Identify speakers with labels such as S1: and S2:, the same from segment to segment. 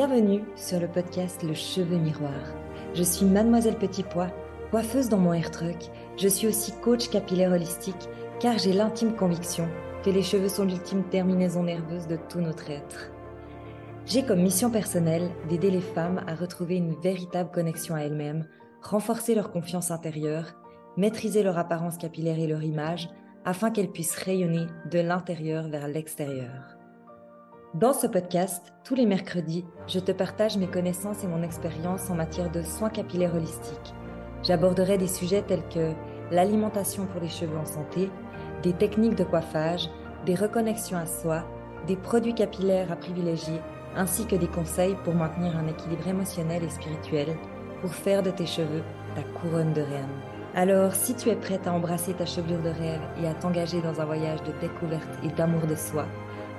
S1: Bienvenue sur le podcast Le Cheveu Miroir. Je suis Mademoiselle Petit Pois, coiffeuse dans mon hair truck. Je suis aussi coach capillaire holistique car j'ai l'intime conviction que les cheveux sont l'ultime terminaison nerveuse de tout notre être. J'ai comme mission personnelle d'aider les femmes à retrouver une véritable connexion à elles-mêmes, renforcer leur confiance intérieure, maîtriser leur apparence capillaire et leur image, afin qu'elles puissent rayonner de l'intérieur vers l'extérieur. Dans ce podcast, tous les mercredis, je te partage mes connaissances et mon expérience en matière de soins capillaires holistiques. J'aborderai des sujets tels que l'alimentation pour les cheveux en santé, des techniques de coiffage, des reconnexions à soi, des produits capillaires à privilégier, ainsi que des conseils pour maintenir un équilibre émotionnel et spirituel pour faire de tes cheveux ta couronne de reine. Alors, si tu es prête à embrasser ta chevelure de rêve et à t'engager dans un voyage de découverte et d'amour de soi,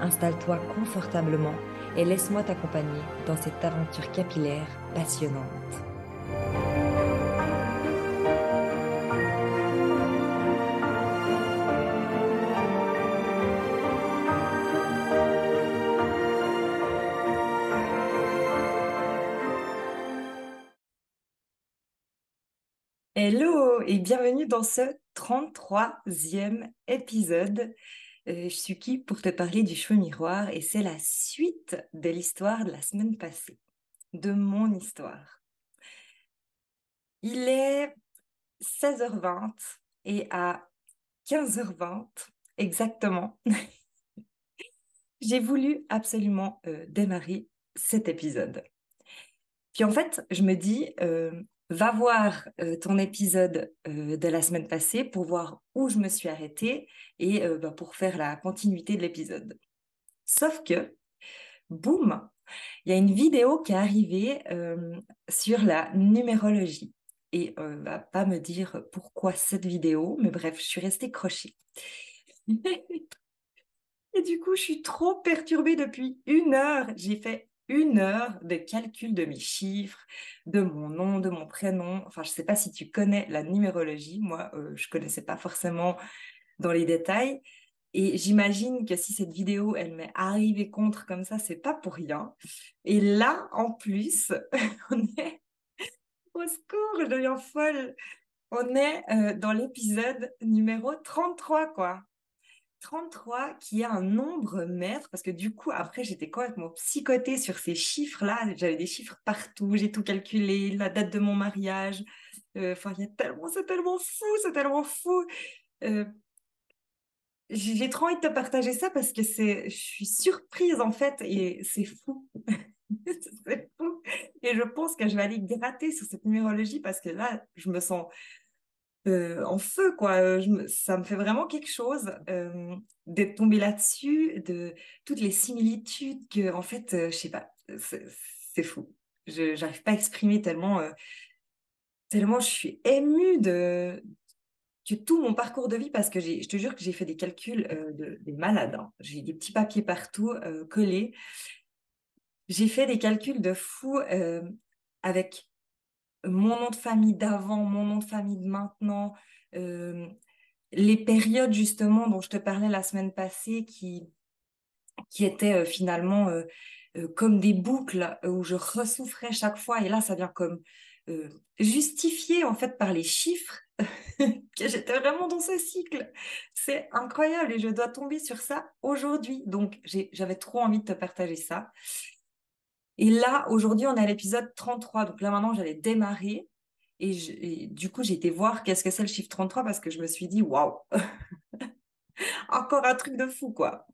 S1: installe-toi confortablement et laisse-moi t'accompagner dans cette aventure capillaire passionnante. Hello et bienvenue dans ce 33e épisode euh, je suis qui pour te parler du cheveu miroir et c'est la suite de l'histoire de la semaine passée, de mon histoire. Il est 16h20 et à 15h20 exactement, j'ai voulu absolument euh, démarrer cet épisode. Puis en fait, je me dis, euh, va voir euh, ton épisode euh, de la semaine passée pour voir où je me suis arrêtée et euh, bah, pour faire la continuité de l'épisode. Sauf que, boum, il y a une vidéo qui est arrivée sur la numérologie. Et va pas me dire pourquoi cette vidéo, mais bref, je suis restée crochée. et du coup, je suis trop perturbée depuis une heure. J'ai fait une heure de calcul de mes chiffres, de mon nom, de mon prénom. Enfin, je ne sais pas si tu connais la numérologie. Moi, euh, je ne connaissais pas forcément dans les détails. Et j'imagine que si cette vidéo, elle m'est arrivée contre comme ça, c'est pas pour rien. Et là, en plus, on est au secours, je deviens folle. On est euh, dans l'épisode numéro 33, quoi. 33 qui a un nombre maître, parce que du coup, après, j'étais complètement psychotée sur ces chiffres-là. J'avais des chiffres partout, j'ai tout calculé, la date de mon mariage. Euh, enfin, il y a tellement, c'est tellement fou, c'est tellement fou. Euh, j'ai trop envie de te partager ça parce que c'est, je suis surprise en fait et c'est fou. c'est fou. Et je pense que je vais aller gratter sur cette numérologie parce que là, je me sens euh, en feu, quoi. Euh, ça me fait vraiment quelque chose euh, d'être tombée là-dessus, de toutes les similitudes que, en fait, je sais pas, c'est fou. Je n'arrive pas à exprimer tellement, tellement je suis émue de tout mon parcours de vie, parce que je te jure que j'ai fait des calculs de, des malades. Hein. J'ai des petits papiers partout collés. J'ai fait des calculs de fou avec mon nom de famille d'avant, mon nom de famille de maintenant, euh, les périodes justement dont je te parlais la semaine passée qui, qui étaient euh, finalement euh, comme des boucles où je ressouffrais chaque fois. Et là, ça vient comme justifié en fait par les chiffres que j'étais vraiment dans ce cycle. C'est incroyable et je dois tomber sur ça aujourd'hui. Donc, j'avais trop envie de te partager ça. Et là, aujourd'hui, on est à l'épisode 33. Donc là, maintenant, j'allais démarrer. Et, du coup, j'ai été voir qu'est-ce que c'est le chiffre 33 parce que je me suis dit, waouh, encore un truc de fou, quoi.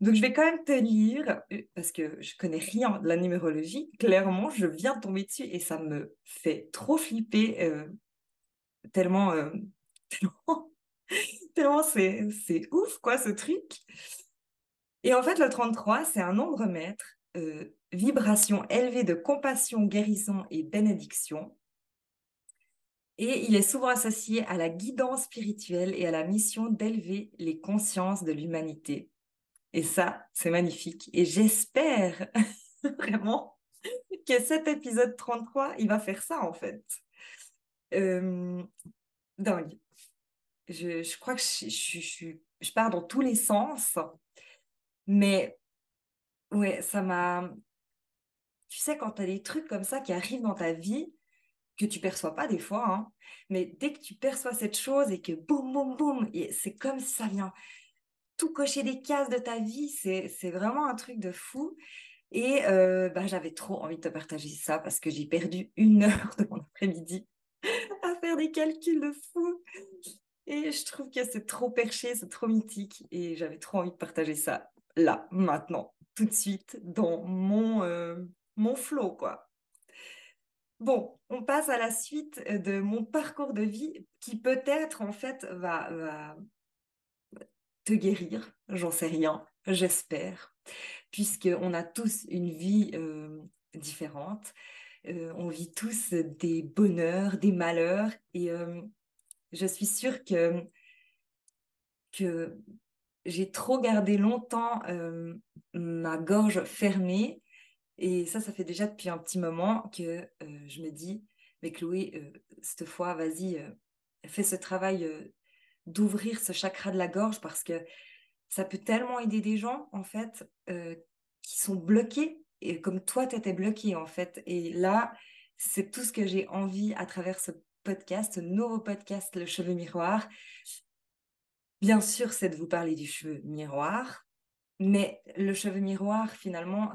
S1: Donc, je vais quand même te lire euh, parce que je connais rien de la numérologie. Clairement, je viens de tomber dessus et ça me fait trop flipper euh, tellement, euh, tellement, c'est, c'est ouf, quoi, ce truc. Et en fait, le 33, c'est un nombre maître vibration élevée de compassion, guérison et bénédiction. Et il est souvent associé à la guidance spirituelle et à la mission d'élever les consciences de l'humanité. Et ça, c'est magnifique. Et j'espère vraiment que cet épisode 33, il va faire ça en fait. Euh, dingue. Je, je, crois que je, je, je, pars dans tous les sens, mais ouais, ça m'a tu sais, quand tu as des trucs comme ça qui arrivent dans ta vie, que tu perçois pas des fois, hein, mais dès que tu perçois cette chose et que boum, boum, boum, c'est comme ça vient tout cocher des cases de ta vie, c'est vraiment un truc de fou. Et euh, bah, j'avais trop envie de te partager ça parce que j'ai perdu une heure de mon après-midi à faire des calculs de fou. Et je trouve que c'est trop perché, c'est trop mythique. Et j'avais trop envie de partager ça là, maintenant, tout de suite, dans mon, euh, mon flow, quoi. Bon, on passe à la suite de mon parcours de vie qui peut-être, en fait, va, va te guérir. J'en sais rien, j'espère puisqu'on a tous une vie euh, différente. Euh, on vit tous des bonheurs, des malheurs, et euh, je suis sûre que, que j'ai trop gardé longtemps ma gorge fermée, et ça, ça fait déjà depuis un petit moment que je me dis, mais Chloé, cette fois, vas-y, fais ce travail d'ouvrir ce chakra de la gorge parce que ça peut tellement aider des gens, en fait, euh, qui sont bloqués, et comme toi, tu étais bloqué, en fait. Et là, c'est tout ce que j'ai envie à travers ce podcast, ce nouveau podcast, Le Cheveu Miroir. Bien sûr, c'est de vous parler du cheveu miroir, mais le cheveu miroir, finalement,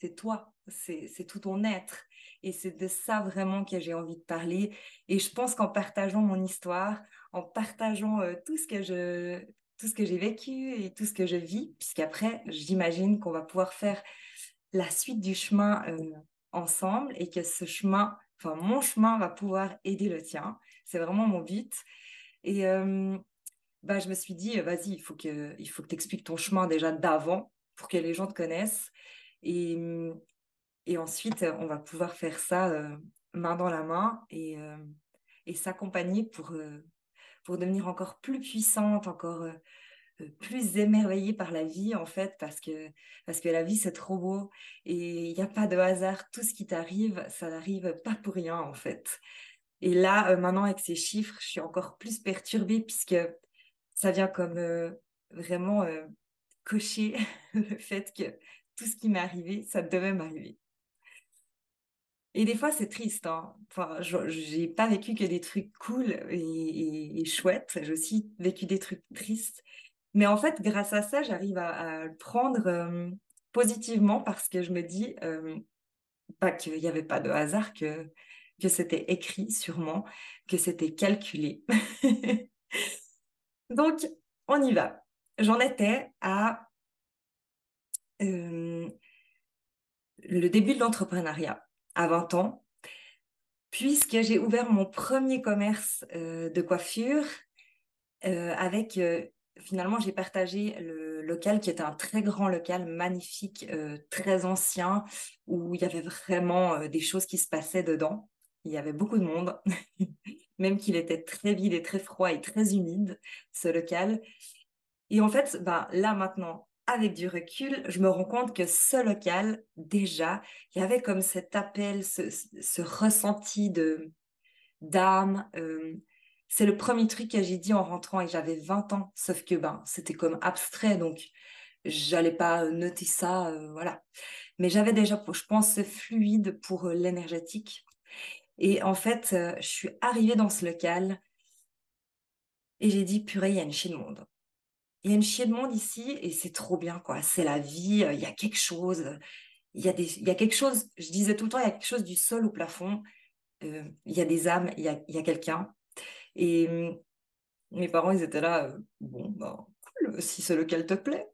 S1: c'est toi, c'est tout ton être. Et c'est de ça vraiment que j'ai envie de parler. Et je pense qu'en partageant mon histoire, en partageant euh, tout ce que je tout ce que j'ai vécu et tout ce que je vis, puisqu'après, j'imagine qu'on va pouvoir faire la suite du chemin euh, ensemble et que ce chemin, enfin mon chemin va pouvoir aider le tien. C'est vraiment mon but. Et euh, bah, je me suis dit, vas-y, il faut que tu expliques ton chemin déjà d'avant pour que les gens te connaissent. Et, et ensuite, on va pouvoir faire ça euh, main dans la main et, et s'accompagner pour, pour devenir encore plus puissante, encore euh, euh, plus émerveillée par la vie en fait parce que parce que la vie c'est trop beau et il n'y a pas de hasard tout ce qui t'arrive ça n'arrive pas pour rien en fait. Et là euh, maintenant avec ces chiffres je suis encore plus perturbée puisque ça vient comme vraiment cocher le fait que tout ce qui m'est arrivé ça devait m'arriver et des fois, c'est triste. Hein. Enfin, j'ai pas vécu que des trucs cool et, chouettes. J'ai aussi vécu des trucs tristes. Mais en fait, grâce à ça, j'arrive à, le prendre positivement parce que je me dis euh, qu'il n'y avait pas de hasard, que, que c'était écrit sûrement, que c'était calculé. Donc, on y va. J'en étais à le début de l'entrepreneuriat à 20 ans, puisque j'ai ouvert mon premier commerce euh, de coiffure euh, avec, euh, finalement, j'ai partagé le local qui était un très grand local, magnifique, très ancien, où il y avait vraiment des choses qui se passaient dedans. Il y avait beaucoup de monde, même qu'il était très vide et très froid et très humide, ce local. Et en fait, ben, là maintenant, avec du recul, je me rends compte que ce local, déjà, il y avait comme cet appel, ce, ressenti de d'âme. Euh, c'est le premier truc que j'ai dit en rentrant et j'avais 20 ans, sauf que ben, c'était comme abstrait, donc j'allais pas noter ça, euh, voilà. Mais j'avais déjà, je pense, ce fluide pour euh, l'énergétique. Et en fait, je suis arrivée dans ce local et j'ai dit, purée, il y a une chier de monde il y a une chier de monde ici et c'est trop bien, quoi. C'est la vie, euh, il y a quelque chose. Il y a, des, il y a quelque chose, je disais tout le temps, il y a quelque chose du sol au plafond. Euh, il y a des âmes, il y a, il y a quelqu'un. Et hum, mes parents, ils étaient là, euh, bon, ben, cool, si c'est lequel te plaît.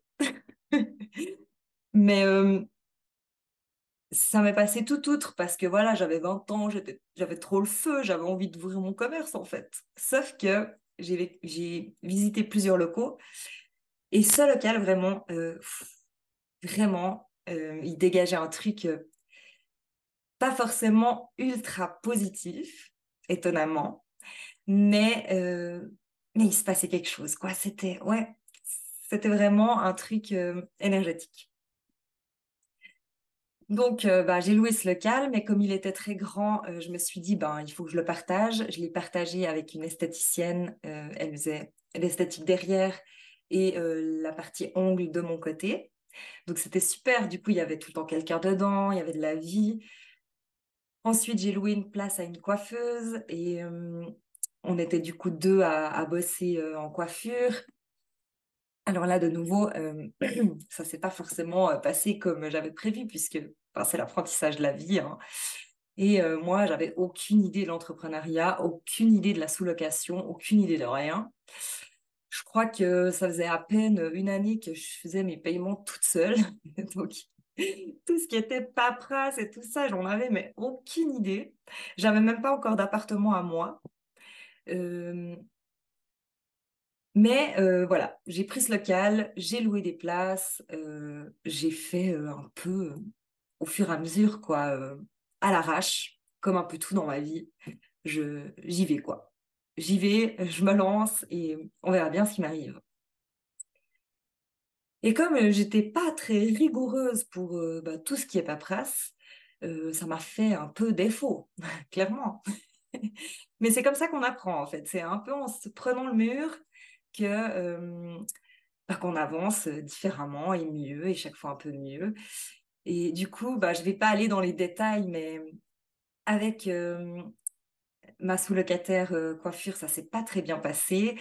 S1: Mais ça m'est passé tout outre parce que voilà, j'avais 20 ans, j'avais trop le feu, j'avais envie d'ouvrir mon commerce en fait. Sauf que j'ai visité plusieurs locaux. Et ce local, vraiment, euh, vraiment, euh, il dégageait un truc euh, pas forcément ultra positif, étonnamment, mais, mais il se passait quelque chose, quoi. C'était, ouais, c'était vraiment un truc énergétique. Donc, euh, bah, j'ai loué ce local, mais comme il était très grand, euh, je me suis dit, ben, il faut que je le partage. Je l'ai partagé avec une esthéticienne. Euh, elle faisait l'esthétique derrière et la partie ongles de mon côté. Donc c'était super. Du coup, il y avait tout le temps quelqu'un dedans, il y avait de la vie. Ensuite, j'ai loué une place à une coiffeuse et on était du coup deux à, bosser en coiffure. Alors là, de nouveau, ça s'est pas forcément passé comme j'avais prévu puisque c'est l'apprentissage de la vie. Hein. Et moi, j'avais aucune idée de l'entrepreneuriat, aucune idée de la sous-location, aucune idée de rien. Je crois que ça faisait à peine une année que je faisais mes paiements toute seule. Donc, tout ce qui était paperasse et tout ça, j'en avais mais aucune idée. J'avais même pas encore d'appartement à moi. Mais voilà, j'ai pris ce local, j'ai loué des places, j'ai fait un peu au fur et à mesure, quoi, à l'arrache, comme un peu tout dans ma vie. Je, j'y vais, quoi. J'y vais, je me lance et on verra bien ce qui m'arrive. Et comme euh, j'étais pas très rigoureuse pour euh, bah, tout ce qui est paperasse, euh, ça m'a fait un peu défaut, clairement. Mais c'est comme ça qu'on apprend en fait. C'est un peu en se prenant le mur que bah, qu'on avance différemment et mieux et chaque fois un peu mieux. Et du coup, bah, je vais pas aller dans les détails, mais avec ma sous-locataire coiffure, ça s'est pas très bien passé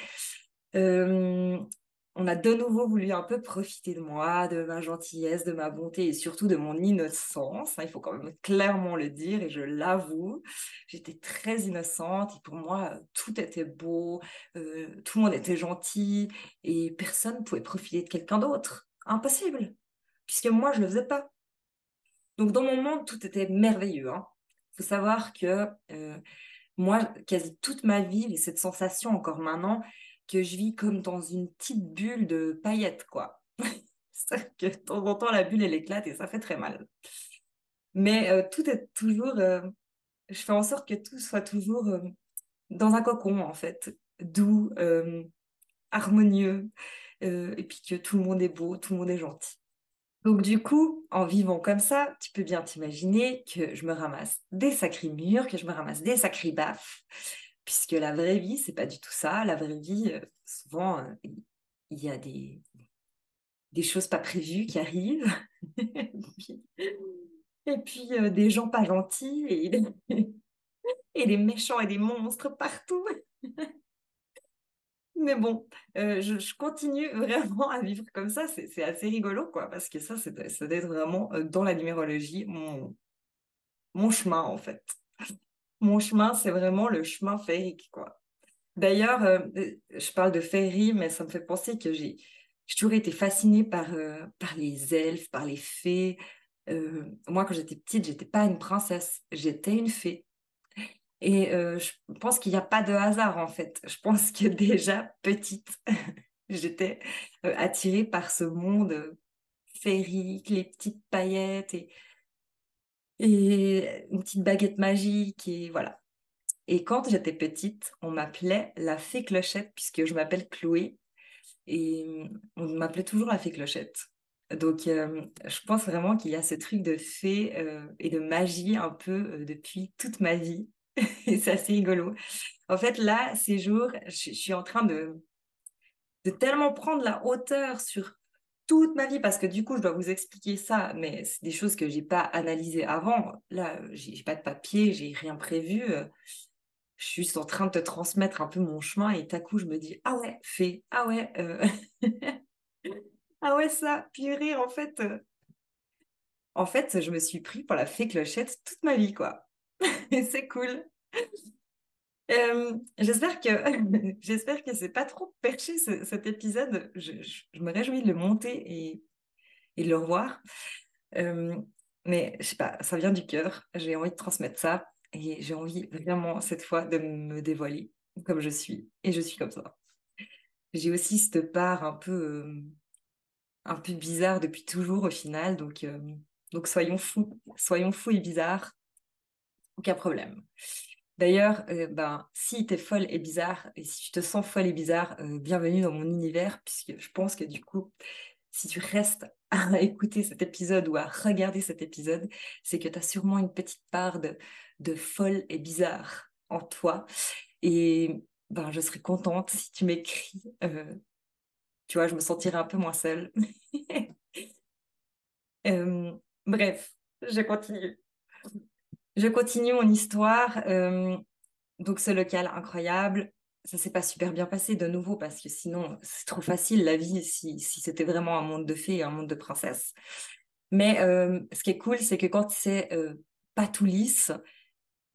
S1: on a de nouveau voulu un peu profiter de moi, de ma gentillesse, de ma bonté et surtout de mon innocence. Hein, il faut quand même clairement le dire et je l'avoue. J'étais très innocente et pour moi, tout était beau, euh, tout le monde était gentil et personne ne pouvait profiter de quelqu'un d'autre. Impossible, puisque moi, je ne le faisais pas. Donc dans mon monde, tout était merveilleux. Il hein. faut savoir que euh, moi, quasi toute ma vie, j'ai cette sensation encore maintenant que je vis comme dans une petite bulle de paillettes, quoi. que de temps en temps, la bulle, elle éclate et ça fait très mal. Mais euh, tout est toujours... Euh, je fais en sorte que tout soit toujours euh, dans un cocon, en fait. Doux, harmonieux, et puis que tout le monde est beau, tout le monde est gentil. Donc du coup, en vivant comme ça, tu peux bien t'imaginer que je me ramasse des sacrés murs, que je me ramasse des sacrés baffes, puisque la vraie vie, c'est pas du tout ça. La vraie vie, euh, souvent, euh, il y a des, des choses pas prévues qui arrivent. et puis, euh, des gens pas gentils et, des méchants et des monstres partout. Mais bon, je, continue vraiment à vivre comme ça. C'est assez rigolo, quoi, parce que ça, c'est d'être vraiment dans la numérologie mon, mon chemin, en fait mon chemin, c'est vraiment le chemin féerique, quoi. D'ailleurs, euh, je parle de féerie, mais ça me fait penser que j'ai toujours été fascinée par, euh, par les elfes, par les fées. Euh, moi, quand j'étais petite, j'étais pas une princesse, j'étais une fée. Et je pense qu'il n'y a pas de hasard, en fait. Je pense que déjà, petite, j'étais attirée par ce monde féerique, les petites paillettes et et une petite baguette magique et voilà. Et quand j'étais petite, on m'appelait la fée clochette puisque je m'appelle Chloé et on m'appelait toujours la fée clochette. Donc euh, je pense vraiment qu'il y a ce truc de fée euh, et de magie un peu euh, depuis toute ma vie et c'est assez rigolo. En fait là, ces jours, je, je suis en train de de tellement prendre la hauteur sur toute ma vie parce que du coup, je dois vous expliquer ça, mais c'est des choses que j'ai pas analysées avant. Là, j'ai pas de papier, j'ai rien prévu. Euh, je suis juste en train de te transmettre un peu mon chemin et à coup, je me dis ah ouais, fait, ah ouais, euh, ah ouais ça, purée, en fait, euh, en fait, je me suis pris pour la fée clochette toute ma vie quoi. c'est cool. J'espère que j'espère que c'est pas trop perché cet épisode. Je, me réjouis de le monter et, et de le revoir. Mais je sais pas, ça vient du cœur. J'ai envie de transmettre ça et j'ai envie vraiment cette fois de me dévoiler comme je suis et je suis comme ça. J'ai aussi cette part un peu un peu bizarre depuis toujours au final, donc donc soyons fous, soyons fous et bizarres, aucun problème. D'ailleurs, euh, ben, si tu es folle et bizarre, et si tu te sens folle et bizarre, euh, bienvenue dans mon univers, puisque je pense que du coup, si tu restes à écouter cet épisode ou à regarder cet épisode, c'est que tu as sûrement une petite part de, de folle et bizarre en toi. Et ben, je serais contente si tu m'écris. Euh, tu vois, je me sentirais un peu moins seule. bref, je continue. Je continue mon histoire. donc, ce local incroyable, ça s'est pas super bien passé de nouveau parce que sinon, c'est trop facile la vie si, c'était vraiment un monde de fées et un monde de princesses. Mais ce qui est cool, c'est que quand c'est pas tout lisse,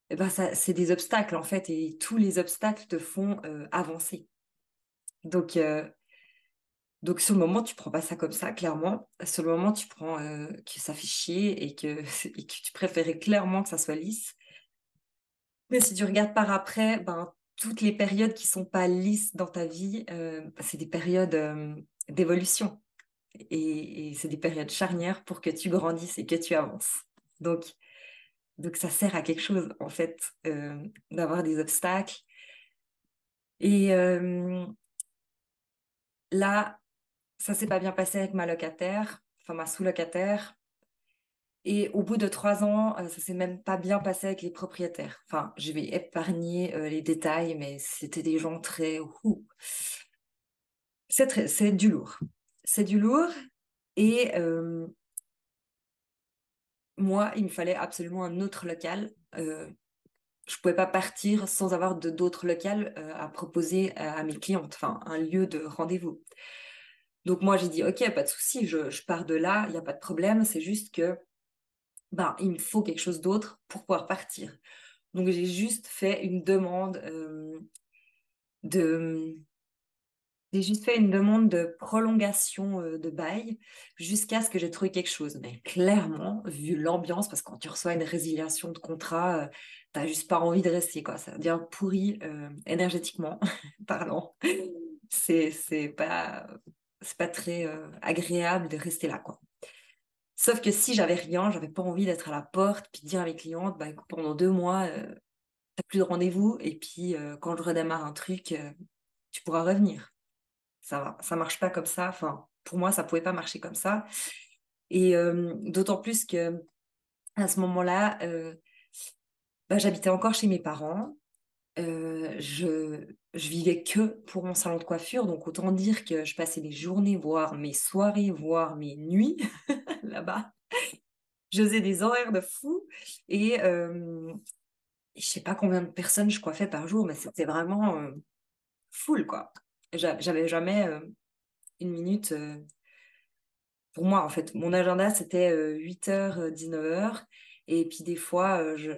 S1: eh ben c'est des obstacles en fait, et tous les obstacles te font avancer. Donc, donc sur le moment, tu prends pas ça comme ça, clairement. Sur le moment, tu prends que ça fait chier et que, et que tu préférais clairement que ça soit lisse. Mais si tu regardes par après, ben, toutes les périodes qui sont pas lisses dans ta vie, ben, c'est des périodes d'évolution. Et, et c'est des périodes charnières pour que tu grandisses et que tu avances. Donc, donc ça sert à quelque chose, en fait, euh, d'avoir des obstacles. Et euh, là, ça s'est pas bien passé avec ma locataire, enfin ma sous-locataire. Et au bout de trois ans, euh, ça s'est même pas bien passé avec les propriétaires. Enfin, je vais épargner les détails, mais c'était des gens très... C'est du lourd. C'est du lourd. Et moi, il me fallait absolument un autre local. Euh, je ne pouvais pas partir sans avoir d'autres locales euh, à proposer à, mes clientes, enfin un lieu de rendez-vous. Donc moi, j'ai dit, OK, pas de souci, je, pars de là, il n'y a pas de problème, c'est juste que ben, il me faut quelque chose d'autre pour pouvoir partir. Donc j'ai juste fait une demande euh, de j'ai juste fait une demande de prolongation euh, de bail jusqu'à ce que j'ai trouvé quelque chose. Mais clairement, vu l'ambiance, parce que quand tu reçois une résiliation de contrat, tu euh, t'as juste pas envie de rester, quoi. Ça devient pourri euh, énergétiquement parlant. C'est pas, c'est pas très agréable de rester là, quoi. Sauf que si j'avais rien, j'avais pas envie d'être à la porte puis de dire à mes clientes, bah, pendant deux mois, t'as plus de rendez-vous et puis quand je redémarre un truc, tu pourras revenir ça ça marche pas comme ça. Enfin, pour moi, ça pouvait pas marcher comme ça. Et euh, d'autant plus que à ce moment-là, euh, bah, j'habitais encore chez mes parents. Euh, je, vivais que pour mon salon de coiffure, donc autant dire que je passais mes journées, voire mes soirées, voire mes nuits là-bas. Je faisais des horaires de fou et je sais pas combien de personnes je coiffais par jour, mais c'était vraiment full quoi. J'avais jamais euh, une minute. Euh, pour moi, en fait, mon agenda, c'était 8h, 19h. Et puis des fois, je,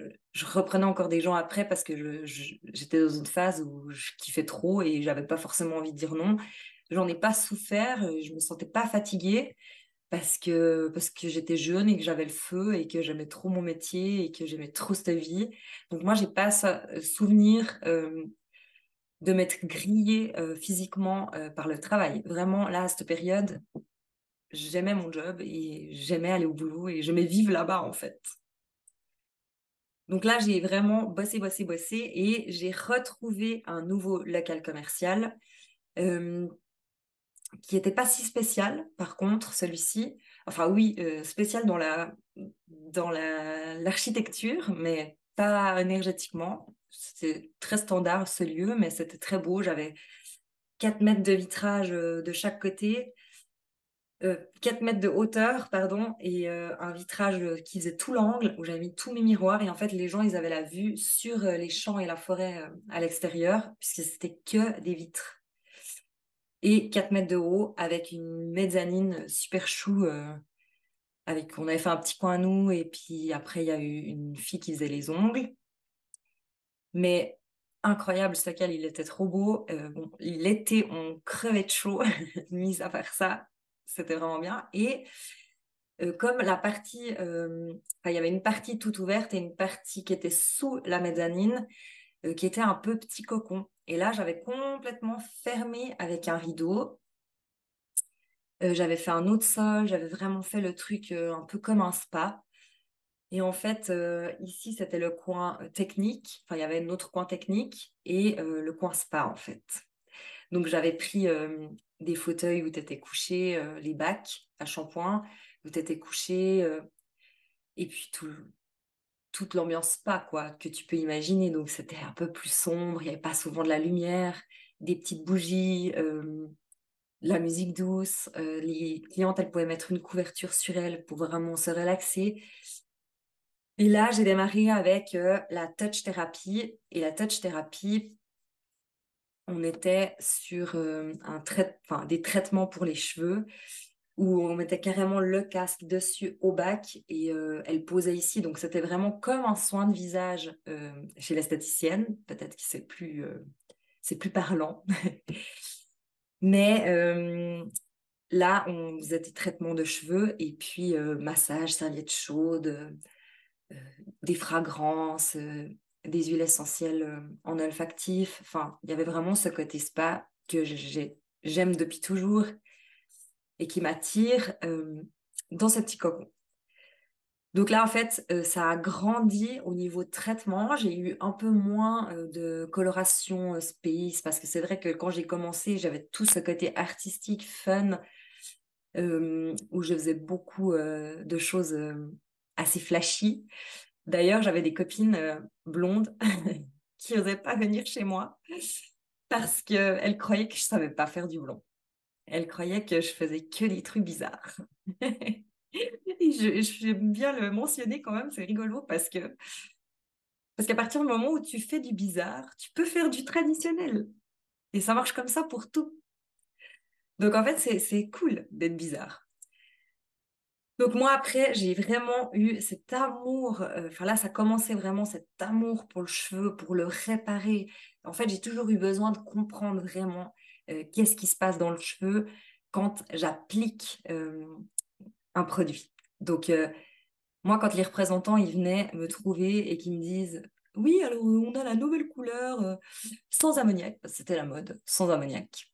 S1: reprenais encore des gens après parce que j'étais dans une phase où je kiffais trop et j'avais pas forcément envie de dire non. J'en ai pas souffert, je me sentais pas fatiguée parce que, parce que j'étais jeune et que j'avais le feu et que j'aimais trop mon métier et que j'aimais trop cette vie. Donc moi, j'ai pas souvenir de m'être grillée euh, physiquement euh, par le travail. Vraiment, là, à cette période, j'aimais mon job et j'aimais aller au boulot et j'aimais vivre là-bas, en fait. Donc là, j'ai vraiment bossé, bossé, bossé et j'ai retrouvé un nouveau local commercial euh, qui n'était pas si spécial, par contre, celui-ci. Enfin, oui, spécial dans la dans l'architecture, mais pas énergétiquement. C'était très standard ce lieu, mais c'était très beau. J'avais 4 mètres de vitrage euh, de chaque côté, 4 euh, mètres de hauteur, pardon, et euh, un vitrage qui faisait tout l'angle, où j'avais mis tous mes miroirs. Et en fait, les gens, ils avaient la vue sur les champs et la forêt à l'extérieur, puisque c'était que des vitres. Et 4 mètres de haut, avec une mezzanine super chou avec, on avait fait un petit coin à nous, et puis après, il y a eu une fille qui faisait les ongles. Mais incroyable, ce local, il était trop beau. Euh, bon, l'été, on crevait de chaud, mis à faire ça, c'était vraiment bien. Et euh, comme la partie, euh, il y avait une partie toute ouverte et une partie qui était sous la mezzanine, qui était un peu petit cocon. Et là, j'avais complètement fermé avec un rideau euh, j'avais fait un autre sol, j'avais vraiment fait le truc euh, un peu comme un spa. Et en fait, euh, ici, c'était le coin technique. Enfin, il y avait un autre coin technique et le coin spa, en fait. Donc, j'avais pris des fauteuils où tu étais couché, les bacs à shampoing, où tu étais couché, et puis tout, toute l'ambiance spa, quoi, que tu peux imaginer. Donc, c'était un peu plus sombre, il n'y avait pas souvent de la lumière, des petites bougies, la musique douce. les clientes, elles pouvaient mettre une couverture sur elles pour vraiment se relaxer. Et là, j'ai démarré avec la touch thérapie. Et la touch thérapie, on était sur un trait, des traitements pour les cheveux où on mettait carrément le casque dessus au bac et elle posait ici. Donc c'était vraiment comme un soin de visage chez l'esthéticienne. Peut-être que c'est plus, plus parlant. Mais là, on faisait des traitements de cheveux et puis massage, serviette chaude, des fragrances, des huiles essentielles en olfactif. Enfin, il y avait vraiment ce côté spa que j'aime depuis toujours et qui m'attire dans ce petit cocon. Donc là, en fait, ça a grandi au niveau de traitement. J'ai eu un peu moins de coloration space parce que c'est vrai que quand j'ai commencé, j'avais tout ce côté artistique, fun, où je faisais beaucoup de choses assez flashy. D'ailleurs, j'avais des copines euh, blondes qui n'osaient pas venir chez moi parce qu'elles croyaient que je savais pas faire du blond. Elles croyaient que je faisais que des trucs bizarres. Et j'aime bien le mentionner quand même, c'est rigolo parce que parce qu'à partir du moment où tu fais du bizarre, tu peux faire du traditionnel. Et ça marche comme ça pour tout. Donc en fait, c'est cool d'être bizarre. Donc moi, après, j'ai vraiment eu cet amour, euh, enfin là, ça commençait vraiment cet amour pour le cheveu, pour le réparer. En fait, j'ai toujours eu besoin de comprendre vraiment euh, qu'est-ce qui se passe dans le cheveu quand j'applique euh, un produit. Donc, moi, quand les représentants, ils venaient me trouver et qu'ils me disent, oui, alors on a la nouvelle couleur sans ammoniac, c'était la mode, sans ammoniac.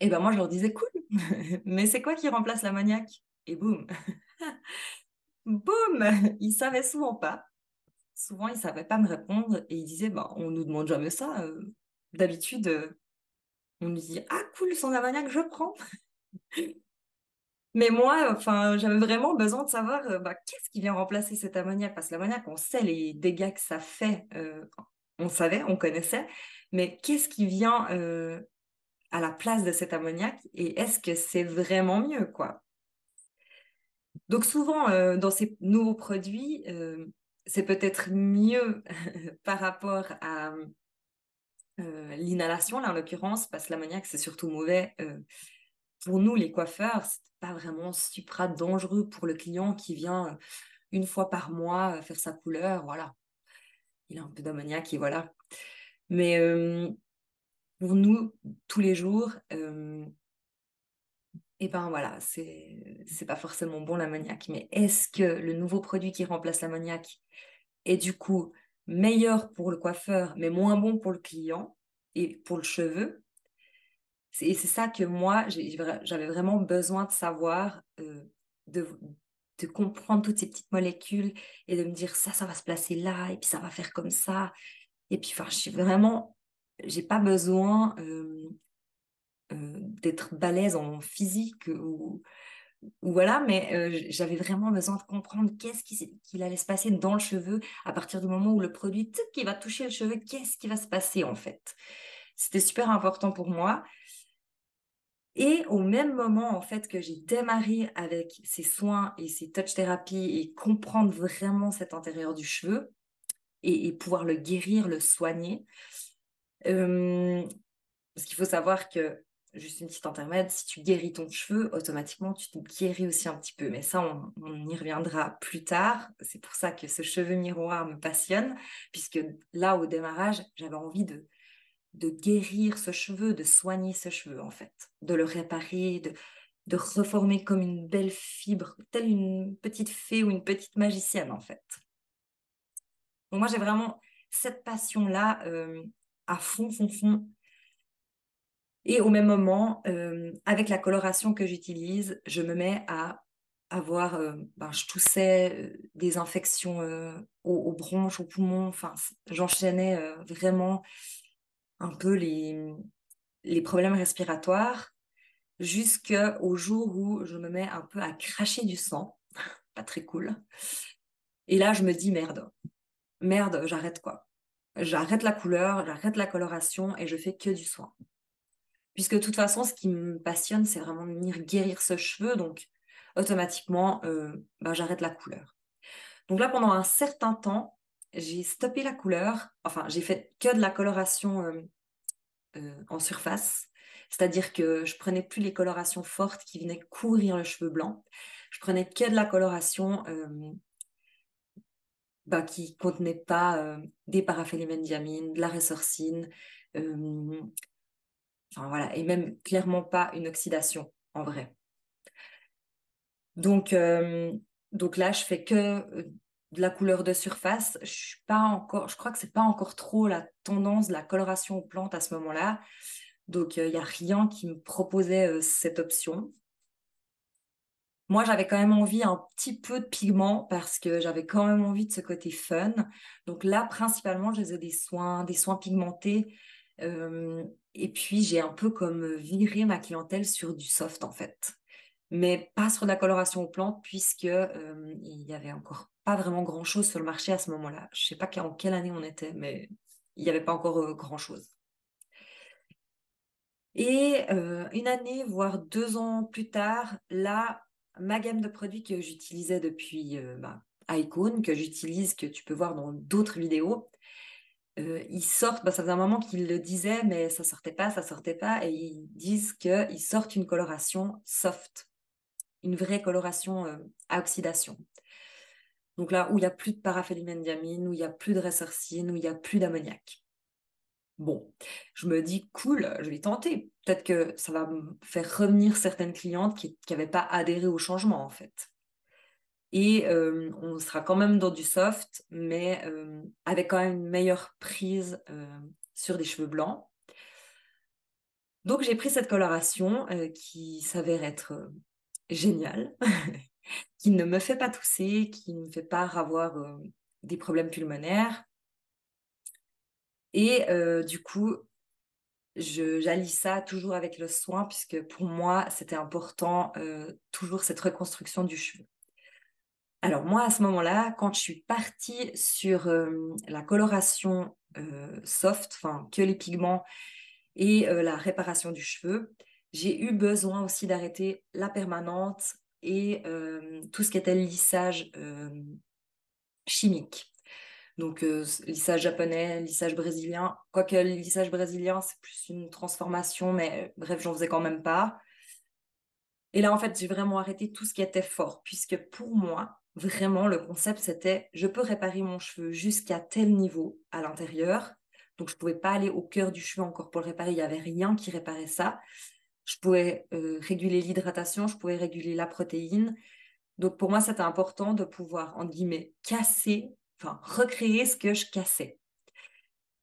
S1: Et ben moi, je leur disais, cool, mais c'est quoi qui remplace l'ammoniac? Et boum, boum, il savait souvent pas. Souvent, il savait pas me répondre et il disait, bah, on nous demande jamais ça. Euh, d'habitude, euh, on nous dit, ah cool, son ammoniac, je prends. Mais moi, enfin, j'avais vraiment besoin de savoir euh, bah, qu'est-ce qui vient remplacer cet ammoniac? Parce que l'ammoniac, on sait les dégâts que ça fait. on savait, on connaissait. Mais qu'est-ce qui vient à la place de cet ammoniac? Et est-ce que c'est vraiment mieux, quoi? Donc souvent, euh, dans ces nouveaux produits, euh, c'est peut-être mieux par rapport à euh, l'inhalation, là en l'occurrence, parce que l'ammoniac, c'est surtout mauvais. pour nous, les coiffeurs, c'est pas vraiment super dangereux pour le client qui vient une fois par mois faire sa couleur, voilà. Il a un peu d'ammoniac et voilà. Mais pour nous, tous les jours, et ben voilà, c'est pas forcément bon l'ammoniac. Mais est-ce que le nouveau produit qui remplace l'ammoniac est du coup meilleur pour le coiffeur, mais moins bon pour le client et pour le cheveu? Et c'est ça que moi, j'avais vraiment besoin de savoir, euh, de, de comprendre toutes ces petites molécules et de me dire ça, ça va se placer là, et puis ça va faire comme ça. Et puis, enfin, je suis vraiment, j'ai pas besoin euh, d'être balèze en physique ou, voilà, mais euh, j'avais vraiment besoin de comprendre qu'est-ce qu'il allait se passer dans le cheveu à partir du moment où le produit qui va toucher le cheveu, qu'est-ce qui va se passer en fait? C'était super important pour moi. Et au même moment, en fait, que j'ai démarré avec ces soins et ces touch thérapies et comprendre vraiment cet intérieur du cheveu et, pouvoir le guérir, le soigner, euh, parce qu'il faut savoir que juste une petite intermède, si tu guéris ton cheveu, automatiquement, tu te guéris aussi un petit peu. Mais ça, on, y reviendra plus tard. C'est pour ça que ce cheveu miroir me passionne, puisque là, au démarrage, j'avais envie de, de guérir ce cheveu, de soigner ce cheveu, en fait, de le réparer, de, de reformer comme une belle fibre, telle une petite fée ou une petite magicienne, en fait. Donc moi, j'ai vraiment cette passion-là euh, à fond, fond, fond et au même moment, euh, avec la coloration que j'utilise, je me mets à avoir, euh, ben, je toussais euh, des infections aux, bronches, aux poumons, j'enchaînais vraiment un peu les, les problèmes respiratoires jusqu'au jour où je me mets un peu à cracher du sang, pas très cool. Et là, je me dis merde, merde, j'arrête quoi. J'arrête la couleur, j'arrête la coloration et je fais que du soin. Puisque de toute façon, ce qui me passionne, c'est vraiment de venir guérir ce cheveu, donc automatiquement, bah, j'arrête la couleur. Donc là, pendant un certain temps, j'ai stoppé la couleur, enfin, j'ai fait que de la coloration en surface, c'est-à-dire que je prenais plus les colorations fortes qui venaient couvrir le cheveu blanc. Je prenais que de la coloration euh, bah, qui contenait pas euh, des paraphélimendiamines, de la ressorcine, euh, enfin voilà, et même clairement pas une oxydation en vrai. Donc, donc là, je fais que de la couleur de surface. Je suis pas encore, je crois que c'est pas encore trop la tendance de la coloration aux plantes à ce moment-là. Donc, il n'y a rien qui me proposait cette option. Moi, j'avais quand même envie un petit peu de pigment parce que j'avais quand même envie de ce côté fun. Donc là, principalement, je faisais des soins, des soins pigmentés. Et puis, j'ai un peu comme viré ma clientèle sur du soft, en fait. Mais pas sur de la coloration aux plantes, puisque il n'y avait encore pas vraiment grand-chose sur le marché à ce moment-là. Je ne sais pas en quelle année on était, mais il n'y avait pas encore grand-chose. Et une année, voire deux ans plus tard, là, ma gamme de produits que j'utilisais depuis bah, Icon, que j'utilise, que tu peux voir dans d'autres vidéos, ils sortent, bah, ça faisait un moment qu'ils le disaient, mais ça sortait pas, ça sortait pas, et ils disent qu'ils sortent une coloration soft, une vraie coloration à oxydation. Donc là, où il n'y a plus de paraphélimendiamine, où il n'y a plus de ressorcine, où il n'y a plus d'ammoniac. Bon, je me dis, cool, je vais tenter. Peut-être que ça va me faire revenir certaines clientes qui n'avaient pas adhéré au changement, en fait. Et on sera quand même dans du soft, mais avec quand même une meilleure prise sur des cheveux blancs. Donc j'ai pris cette coloration qui s'avère être géniale, qui ne me fait pas tousser, qui ne me fait pas avoir des problèmes pulmonaires, et du coup, j'allie ça toujours avec le soin, puisque pour moi, c'était important, toujours cette reconstruction du cheveu. Alors moi, à ce moment-là, quand je suis partie sur euh, la coloration soft, enfin que les pigments et la réparation du cheveu, j'ai eu besoin aussi d'arrêter la permanente et tout ce qui était lissage chimique. Donc, euh, lissage japonais, lissage brésilien. Quoique le lissage brésilien, c'est plus une transformation, mais bref, j'en faisais quand même pas. Et là, en fait, j'ai vraiment arrêté tout ce qui était fort, puisque pour moi, vraiment, le concept, c'était je peux réparer mon cheveu jusqu'à tel niveau à l'intérieur. Donc, je ne pouvais pas aller au cœur du cheveu encore pour le réparer. Il n'y avait rien qui réparait ça. Je pouvais euh, réguler l'hydratation, je pouvais réguler la protéine. Donc, pour moi, c'était important de pouvoir, entre guillemets, casser enfin, recréer ce que je cassais.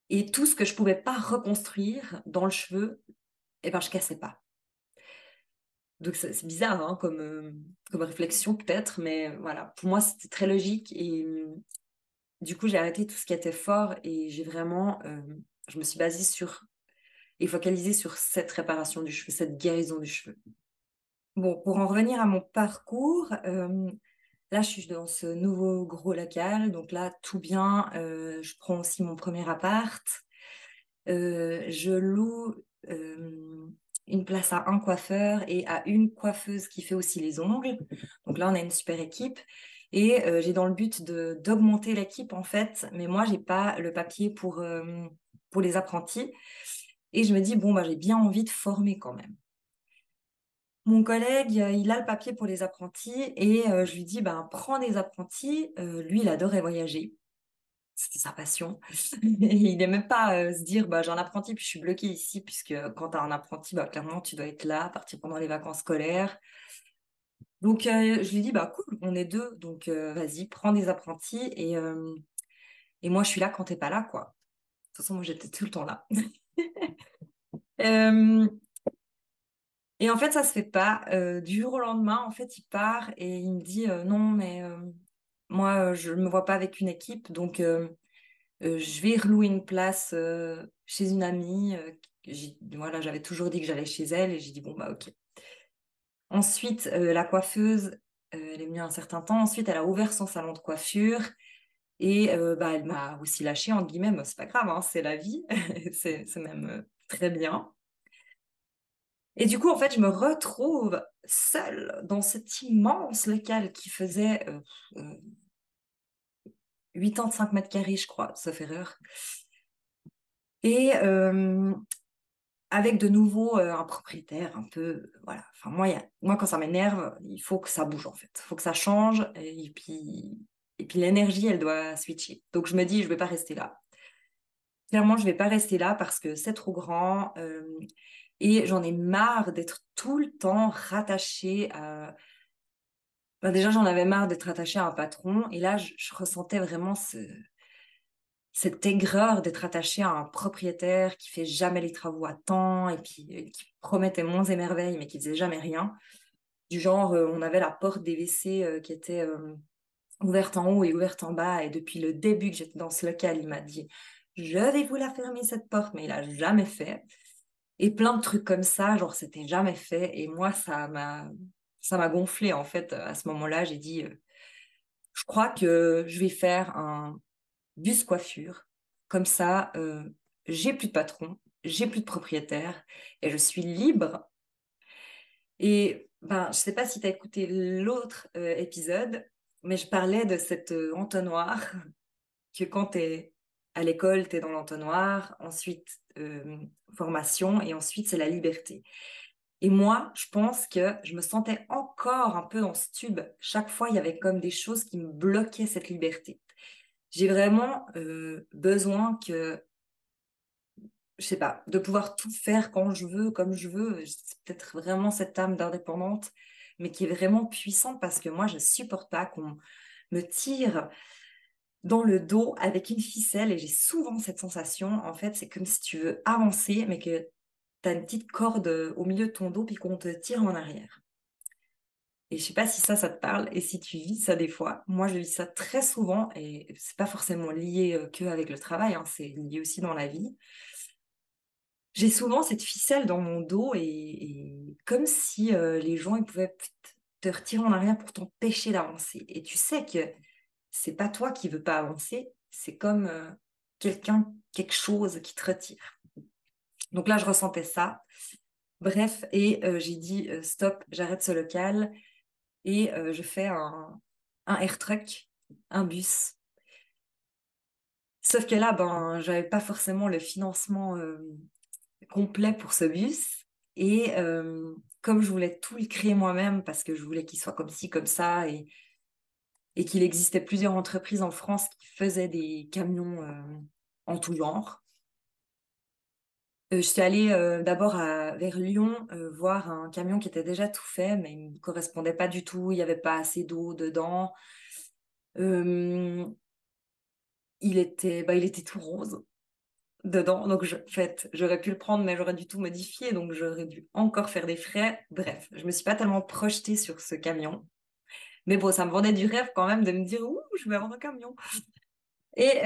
S1: Et tout ce que je ne pouvais pas reconstruire dans le cheveu, eh ben, je cassais pas. Donc c'est bizarre hein, comme, euh, comme réflexion peut-être, mais voilà, pour moi c'était très logique et du coup j'ai arrêté tout ce qui était fort et j'ai vraiment, euh, je me suis basée sur et focalisée sur cette réparation du cheveu, cette guérison du cheveu. Bon, pour en revenir à mon parcours, euh, Là, je suis dans ce nouveau gros local, donc là, tout bien. Euh, je prends aussi mon premier appart. Euh, je loue euh, une place à un coiffeur et à une coiffeuse qui fait aussi les ongles. Donc là, on a une super équipe. Et j'ai dans le but d'augmenter l'équipe, en fait, mais moi, j'ai pas le papier pour, pour les apprentis. Et je me dis, bon, bah, j'ai bien envie de former quand même. Mon collègue, euh, il a le papier pour les apprentis et euh, je lui dis, ben, prends des apprentis. Euh, lui, il adorait voyager. C'était sa passion. il n'aimait pas se dire, bah, j'ai un apprenti puis je suis bloqué ici, puisque quand tu as un apprenti, bah, clairement, tu dois être là, partir pendant les vacances scolaires. Donc, je lui dis, bah, cool, on est deux, donc vas-y, prends des apprentis et, moi, je suis là quand tu n'es pas là, quoi. De toute façon, moi, j'étais tout le temps là. Et en fait, ça se fait pas. Euh, du jour au lendemain, en fait, il part et il me dit euh, non, mais euh, moi, je ne me vois pas avec une équipe, donc je vais relouer une place chez une amie. voilà, j'avais toujours dit que j'allais chez elle et j'ai dit bon bah ok. Ensuite, la coiffeuse, elle est venue un certain temps. Ensuite, elle a ouvert son salon de coiffure. Et bah, elle m'a aussi lâché, entre guillemets, c'est pas grave, hein, c'est la vie, c'est même très bien. Et du coup, en fait, je me retrouve seule dans cet immense local qui faisait 85 mètres carrés, je crois, sauf erreur. Et avec de nouveau un propriétaire un peu, voilà. Enfin, moi, moi quand ça m'énerve, il faut que ça bouge en fait. Il faut que ça change. Et puis, et puis l'énergie, elle doit switcher. Donc je me dis, je ne vais pas rester là. Clairement, je ne vais pas rester là parce que c'est trop grand. Et j'en ai marre d'être tout le temps rattachée à, déjà, j'en avais marre d'être attachée à un patron. Et là, je, ressentais vraiment cette aigreur d'être attachée à un propriétaire qui fait jamais les travaux à temps et puis euh, qui promettait monts et merveilles, mais qui faisait jamais rien. Du genre, euh, on avait la porte des WC euh, qui était ouverte en haut et ouverte en bas. Et depuis le début que j'étais dans ce local, il m'a dit Je vais vous la fermer cette porte, mais il a jamais fait. Et plein de trucs comme ça, genre, c'était jamais fait. Et moi, ça m'a ça m'a gonflé en fait. À ce moment-là, j'ai dit, euh, je crois que je vais faire un bus coiffure. Comme ça, euh, j'ai plus de patron, j'ai plus de propriétaire et je suis libre. Et ben, je sais pas si tu as écouté l'autre euh, épisode, mais je parlais de cet entonnoir que quand tu es à l'école, tu es dans l'entonnoir, ensuite formation et ensuite c'est la liberté. Et moi, je pense que je me sentais encore un peu dans ce tube. Chaque fois, il y avait comme des choses qui me bloquaient cette liberté. J'ai vraiment euh, besoin que, je sais pas, de pouvoir tout faire quand je veux, comme je veux. C'est peut-être vraiment cette âme d'indépendante, mais qui est vraiment puissante parce que moi, je supporte pas qu'on me tire dans le dos avec une ficelle et j'ai souvent cette sensation, en fait, c'est comme si tu veux avancer, mais que tu as une petite corde euh, au milieu de ton dos, puis qu'on te tire en arrière. Et je sais pas si ça, ça te parle et si tu vis ça des fois. Moi, je vis ça très souvent et c'est pas forcément lié euh, que avec le travail, hein, c'est lié aussi dans la vie. J'ai souvent cette ficelle dans mon dos et, comme si euh, les gens ils pouvaient te retirer en arrière pour t'empêcher d'avancer. Et tu sais que c'est pas toi qui veux pas avancer, c'est comme quelqu'un, quelque chose qui te retire. Donc là, je ressentais ça. Bref, et euh, j'ai dit euh, stop, j'arrête ce local et euh, je fais un, un air truck, un bus. Sauf que là, ben, j'avais pas forcément le financement complet pour ce bus. Et comme je voulais tout le créer moi-même, parce que je voulais qu'il soit comme ci, comme ça, et, et qu'il existait plusieurs entreprises en France qui faisaient des camions en tout genre, euh, je suis allée euh, d'abord vers Lyon euh, voir un camion qui était déjà tout fait, mais il ne me correspondait pas du tout. Il n'y avait pas assez d'eau dedans. il était, bah, il était tout rose dedans. Donc, en fait, j'aurais pu le prendre, mais j'aurais dû tout modifier. Donc, j'aurais dû encore faire des frais. Bref, je ne me suis pas tellement projetée sur ce camion. Mais bon, ça me vendait du rêve quand même de me dire, ouh, je vais avoir un camion. Et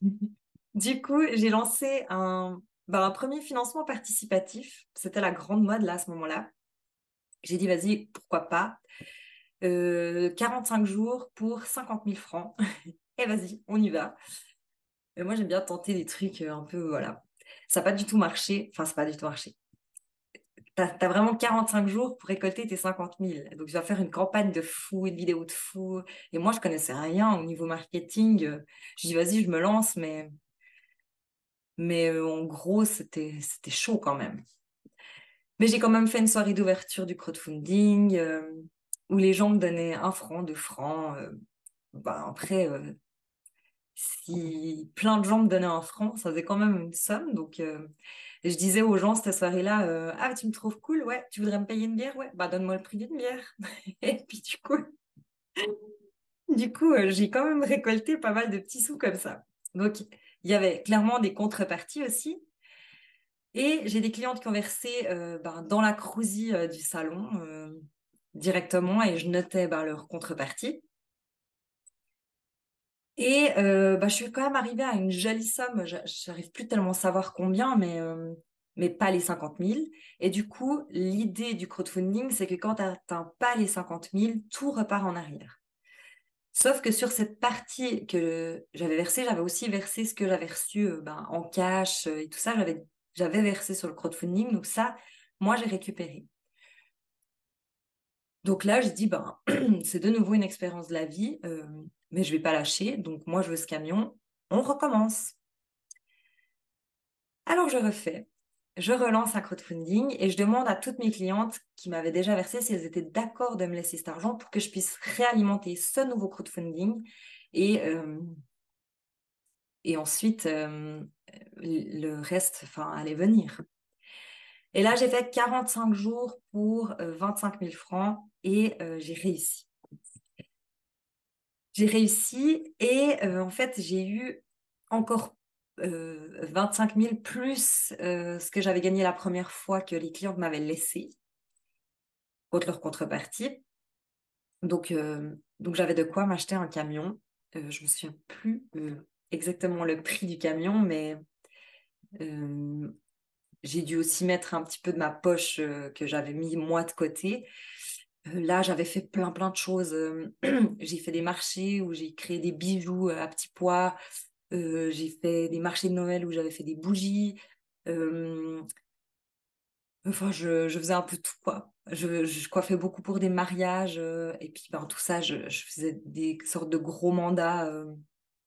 S1: du coup, j'ai lancé un, ben, un premier financement participatif, c'était la grande mode là à ce moment-là. J'ai dit, vas-y, pourquoi pas 45 euh, jours pour 50 000 francs. Et vas-y, on y va. Et moi, j'aime bien tenter des trucs euh, un peu, voilà. Ça n'a pas du tout marché. Enfin, ça n'a pas du tout marché. Tu as, vraiment 45 jours pour récolter tes 50 000. Donc, je dois faire une campagne de fou, une vidéo de fou. Et moi, je connaissais rien au niveau marketing. Je dis, vas-y, je me lance, mais mais euh, en gros, c'était chaud quand même. Mais j'ai quand même fait une soirée d'ouverture du crowdfunding euh, où les gens me donnaient un franc, deux francs. Euh, bah, après, si plein de gens me donnaient un franc, ça faisait quand même une somme. Donc, je disais aux gens cette soirée-là Ah, tu me trouves cool Ouais, tu voudrais me payer une bière? Ouais, bah donne-moi le prix d'une bière. Et puis, du coup, du coup j'ai quand même récolté pas mal de petits sous comme ça. Donc, il y avait clairement des contreparties aussi. Et j'ai des clientes qui ont versé euh, ben, dans la crousie euh, du salon euh, directement et je notais ben, leur contrepartie. Et ben, je suis quand même arrivée à une jolie somme. Je n'arrive plus tellement à savoir combien, mais, mais pas les 50 000. Et du coup, l'idée du crowdfunding, c'est que quand tu n'atteins pas les 50 000, tout repart en arrière. Sauf que sur cette partie que j'avais versée, j'avais aussi versé ce que j'avais reçu euh, ben, en cash euh, et tout ça. J'avais, versé sur le crowdfunding. Donc ça, moi, j'ai récupéré. Donc là, je dis, ben, c'est de nouveau une expérience de la vie, euh, mais je vais pas lâcher. Donc moi, je veux ce camion. On recommence. Alors je refais. Je relance un crowdfunding et je demande à toutes mes clientes qui m'avaient déjà versé si elles étaient d'accord de me laisser cet argent pour que je puisse réalimenter ce nouveau crowdfunding et, euh, et ensuite euh, le reste allait venir. Et là, j'ai fait 45 jours pour 25 euh, 000 francs et j'ai réussi. J'ai réussi et en fait, j'ai eu encore 25 000 plus ce que j'avais gagné la première fois que les clientes m'avaient laissé contre leur contrepartie. Donc, donc j'avais de quoi m'acheter un camion. je me souviens plus exactement le prix du camion, mais j'ai dû aussi mettre un petit peu de ma poche que j'avais mis moi de côté. Là, j'avais fait plein plein de choses. j'ai fait des marchés où j'ai créé des bijoux à petits pois. j'ai fait des marchés de Noël où j'avais fait des bougies. Enfin, je, faisais un peu tout, quoi. Je, coiffais beaucoup pour des mariages. et puis, ben, tout ça, je, faisais des sortes de gros mandats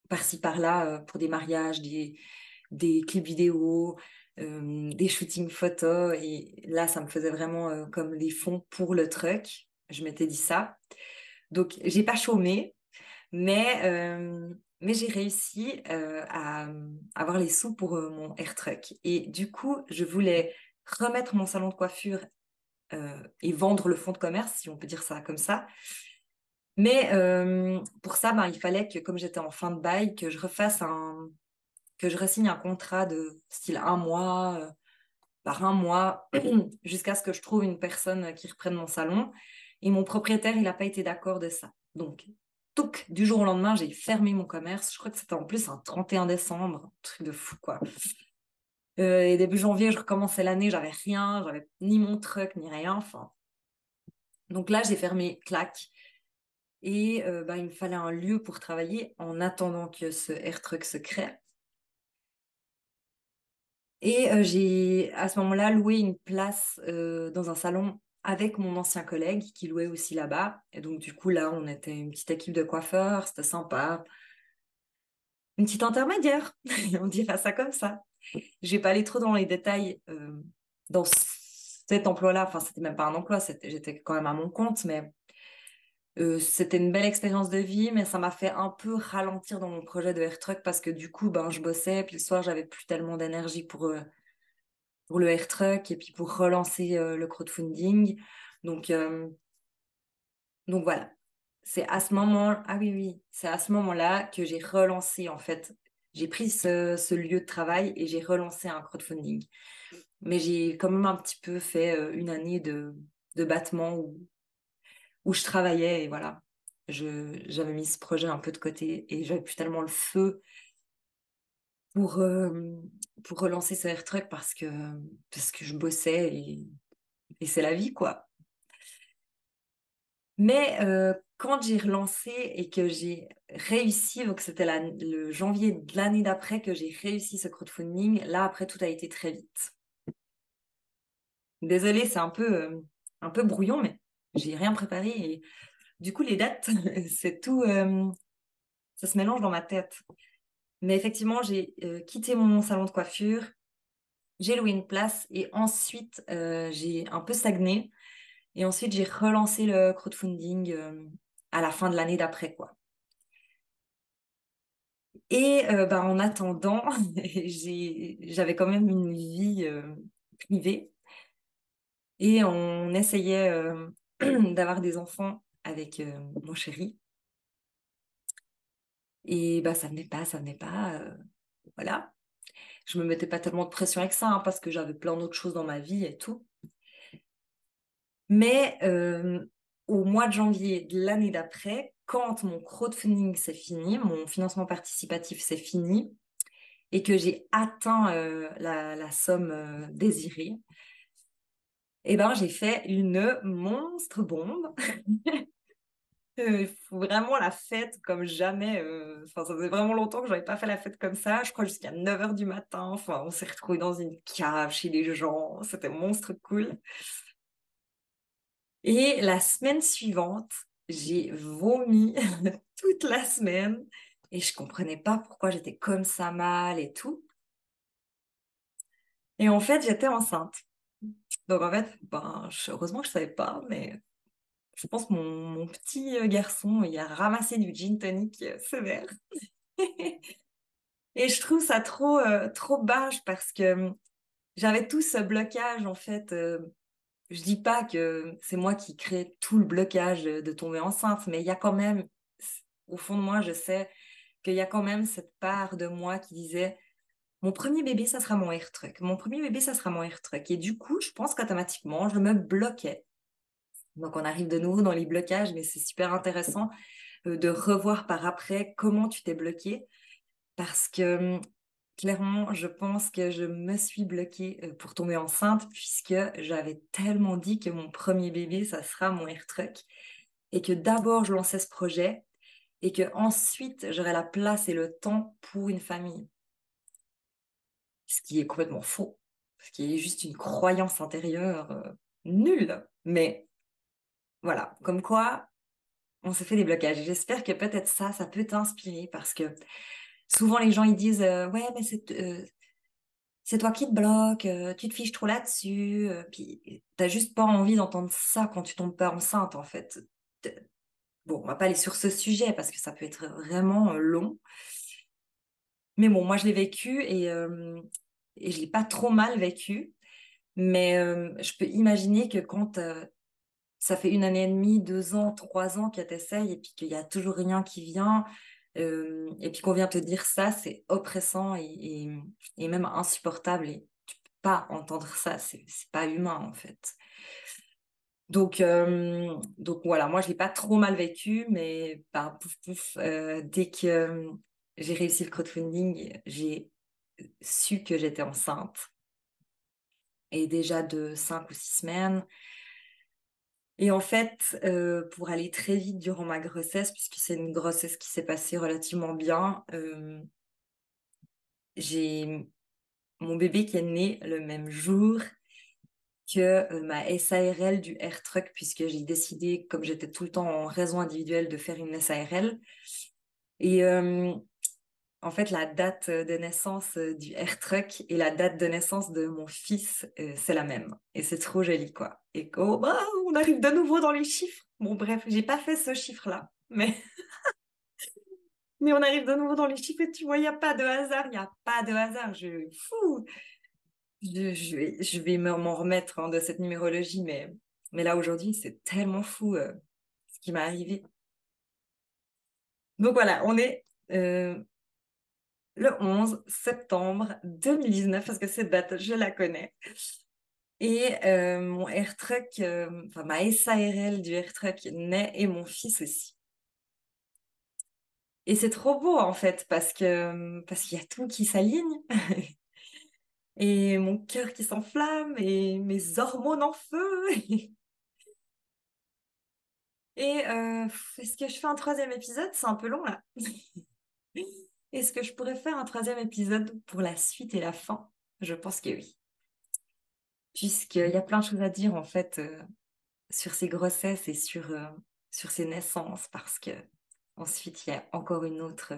S1: par-ci, par-là pour des mariages, des, des clips vidéo, des shootings photos. Et là, ça me faisait vraiment comme les fonds pour le truck. Je m'étais dit ça. Donc, j'ai pas chômé, mais, mais j'ai réussi à, avoir les sous pour mon air truck. Et du coup, je voulais remettre mon salon de coiffure et vendre le fonds de commerce, si on peut dire ça comme ça. Mais pour ça, ben, il fallait que, comme j'étais en fin de bail, que je refasse un, que je resigne un contrat de style un mois euh, par un mois jusqu'à ce que je trouve une personne qui reprenne mon salon. Et mon propriétaire, il n'a pas été d'accord de ça. Donc, du jour au lendemain, j'ai fermé mon commerce. Je crois que c'était en plus un 31 décembre, un truc de fou, quoi. Euh, et début janvier, je recommençais l'année, j'avais rien, j'avais ni mon truck, ni rien. Enfin. Donc là, j'ai fermé, clac. Et euh, bah, il me fallait un lieu pour travailler en attendant que ce air truck se crée. Et j'ai à ce moment-là loué une place dans un salon avec mon ancien collègue qui louait aussi là-bas. Et donc, du coup, là, on était une petite équipe de coiffeurs, c'était sympa. Une petite intermédiaire, on dirait ça comme ça. Je vais pas aller trop dans les détails dans cet emploi-là. Enfin, c'était même pas un emploi, j'étais quand même à mon compte, mais euh, c'était une belle expérience de vie, mais ça m'a fait un peu ralentir dans mon projet de air truck parce que du coup, ben, je bossais, puis le soir, j'avais plus tellement d'énergie pour, euh, pour le air truck et puis pour relancer euh, le crowdfunding. Donc, donc voilà. C'est à ce moment, ah oui, oui, c'est à ce moment-là que j'ai relancé en fait. J'ai pris ce, ce, lieu de travail et j'ai relancé un crowdfunding. Mais j'ai quand même un petit peu fait une année de, de battement où où je travaillais et voilà. J'avais mis ce projet un peu de côté et j'avais plus tellement le feu pour, euh, pour relancer ce air truck parce que, parce que je bossais et, c'est la vie, quoi. Mais euh, quand j'ai relancé et que j'ai réussi, donc c'était le janvier de l'année d'après que j'ai réussi ce crowdfunding, là après tout a été très vite. Désolée, c'est un peu, euh, un peu brouillon, mais j'ai rien préparé et du coup les dates c'est tout ça se mélange dans ma tête mais effectivement j'ai euh, quitté mon salon de coiffure j'ai loué une place et ensuite euh, j'ai un peu stagné. Et ensuite j'ai relancé le crowdfunding à la fin de l'année d'après quoi. Et bah, en attendant j'avais quand même une vie privée. Et on essayait d'avoir des enfants avec euh, mon chéri. Et bah, ça venait pas, ça venait pas. Euh, voilà. Je me mettais pas tellement de pression avec ça, hein, parce que j'avais plein d'autres choses dans ma vie et tout. Mais euh, au mois de janvier de l'année d'après, quand mon crowdfunding s'est fini, mon financement participatif s'est fini, et que j'ai atteint la, la, somme désirée, eh ben, j'ai fait une monstre bombe. vraiment la fête comme jamais. Enfin, ça faisait vraiment longtemps que j'avais pas fait la fête comme ça. Je crois jusqu'à 9h du matin. Enfin, on s'est retrouvés dans une cave chez les gens. C'était monstre cool. Et la semaine suivante, j'ai vomi toute la semaine et je comprenais pas pourquoi j'étais comme ça mal et tout. Et en fait, j'étais enceinte. Donc en fait, ben, heureusement que je savais pas, mais je pense que mon, petit euh, garçon, il a ramassé du gin tonic euh, sévère. et je trouve ça trop, euh, trop bâche parce que hum, j'avais tout ce blocage en fait je dis pas que c'est moi qui crée tout le blocage de, tomber enceinte, mais il y a quand même, au fond de moi, je sais qu'il y a quand même cette part de moi qui disait mon premier bébé, ça sera mon air truck. Mon premier bébé, ça sera mon air truck. Et du coup, je pense qu'automatiquement, je me bloquais. Donc, on arrive de nouveau dans les blocages, mais c'est super intéressant euh, de revoir par après comment tu t'es bloqué. Parce que hum, clairement, je pense que je me suis bloquée euh, pour tomber enceinte puisque j'avais tellement dit que mon premier bébé, ça sera mon air truck et que d'abord je lançais ce projet et que ensuite j'aurais la place et le temps pour une famille. Ce qui est complètement faux, ce qui est juste une croyance intérieure euh, nulle. Mais voilà, comme quoi on se fait des blocages. J'espère que peut-être ça, ça peut t'inspirer parce que souvent les gens ils disent euh, ouais mais c'est euh, c'est toi qui te bloques, euh, tu te fiches trop là-dessus, puis t'as juste pas envie d'entendre ça quand tu tombes pas enceinte en fait. Bon, on va pas aller sur ce sujet parce que ça peut être vraiment long. Mais bon, moi je l'ai vécu et, et je l'ai pas trop mal vécu. Mais je peux imaginer que quand ça fait une année et demie, deux ans, trois ans que tu essayes et puis qu'il y a toujours rien qui vient, euh, et puis qu'on vient te dire ça, c'est oppressant et, et, même insupportable. Et tu peux pas entendre ça, c'est pas humain en fait. Donc, euh, donc voilà, moi je l'ai pas trop mal vécu, mais bah, pouf pouf, euh, dès que j'ai réussi le crowdfunding, j'ai su que j'étais enceinte. Et déjà de cinq ou six semaines, et en fait, euh, pour aller très vite durant ma grossesse, puisque c'est une grossesse qui s'est passée relativement bien, euh, j'ai mon bébé qui est né le même jour que euh, ma SARL du Air Truck, puisque j'ai décidé, comme j'étais tout le temps en raison individuelle, de faire une SARL. Et en fait, la date de naissance euh, du air truck et la date de naissance de mon fils, euh, c'est la même. Et c'est trop joli, quoi. Et oh, on arrive de nouveau dans les chiffres. Bon, bref, j'ai pas fait ce chiffre-là, mais... mais on arrive de nouveau dans les chiffres et tu vois, il n'y a pas de hasard, il n'y a pas de hasard. Je, fou, je, vais, je m'en remettre hein, de cette numérologie, mais, mais là, aujourd'hui, c'est tellement fou euh, ce qui m'est arrivé. Donc voilà, on est le 11 septembre 2019, parce que cette date, je la connais. Et euh, mon air truck, euh, enfin ma SARL du air truck naît et mon fils aussi. Et c'est trop beau en fait parce que parce qu'il y a tout qui s'aligne et mon cœur qui s'enflamme et mes hormones en feu. et euh, est-ce que je fais un troisième épisode? C'est un peu long là. Est-ce que je pourrais faire un troisième épisode pour la suite et la fin? Je pense que oui. Puisqu'il y a plein de choses à dire en fait euh, sur ces grossesses et sur, euh, sur ces naissances, parce que ensuite il y a encore une autre,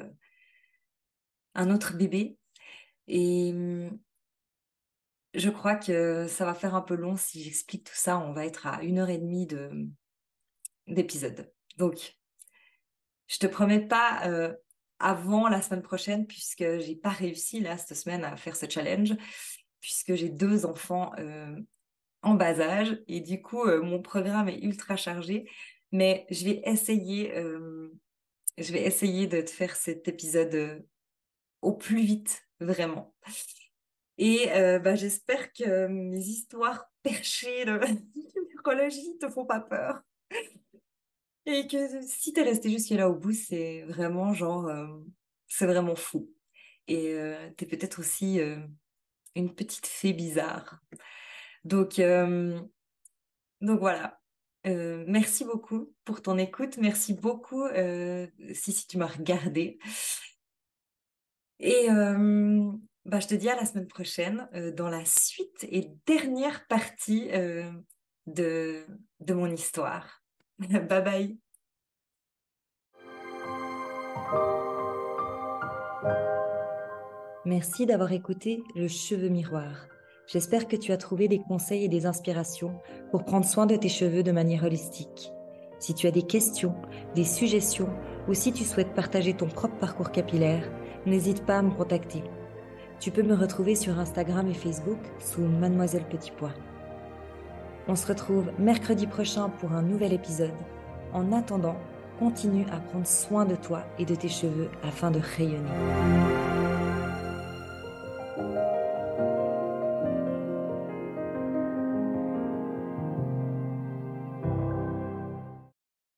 S1: un autre bébé. Et hum, je crois que ça va faire un peu long si j'explique tout ça. On va être à une heure et demie de, d'épisode. Donc, je te promets pas euh, avant la semaine prochaine, puisque j'ai pas réussi là cette semaine à faire ce challenge, puisque j'ai deux enfants euh, en bas âge et du coup euh, mon programme est ultra chargé. Mais je vais essayer, euh, je vais essayer de te faire cet épisode au plus vite, vraiment. Et bah, j'espère que mes histoires perchées de numérologie te font pas peur. Et que si t'es resté jusqu'à là au bout, c'est vraiment genre, euh, c'est vraiment fou. Et euh, t'es peut-être aussi euh, une petite fée bizarre. Donc, donc voilà. Euh, merci beaucoup pour ton écoute. Merci beaucoup euh, si, si tu m'as regardé. Et euh, bah, je te dis à la semaine prochaine dans la suite et dernière partie de mon histoire. bye bye. Merci d'avoir écouté Le Cheveu Miroir. J'espère que tu as trouvé des conseils et des inspirations pour prendre soin de tes cheveux de manière holistique. Si tu as des questions, des suggestions ou si tu souhaites partager ton propre parcours capillaire, n'hésite pas à me contacter. Tu peux me retrouver sur Instagram et Facebook sous Mademoiselle Petit Pois. On se retrouve mercredi prochain pour un nouvel épisode. En attendant, continue à prendre soin de toi et de tes cheveux afin de rayonner.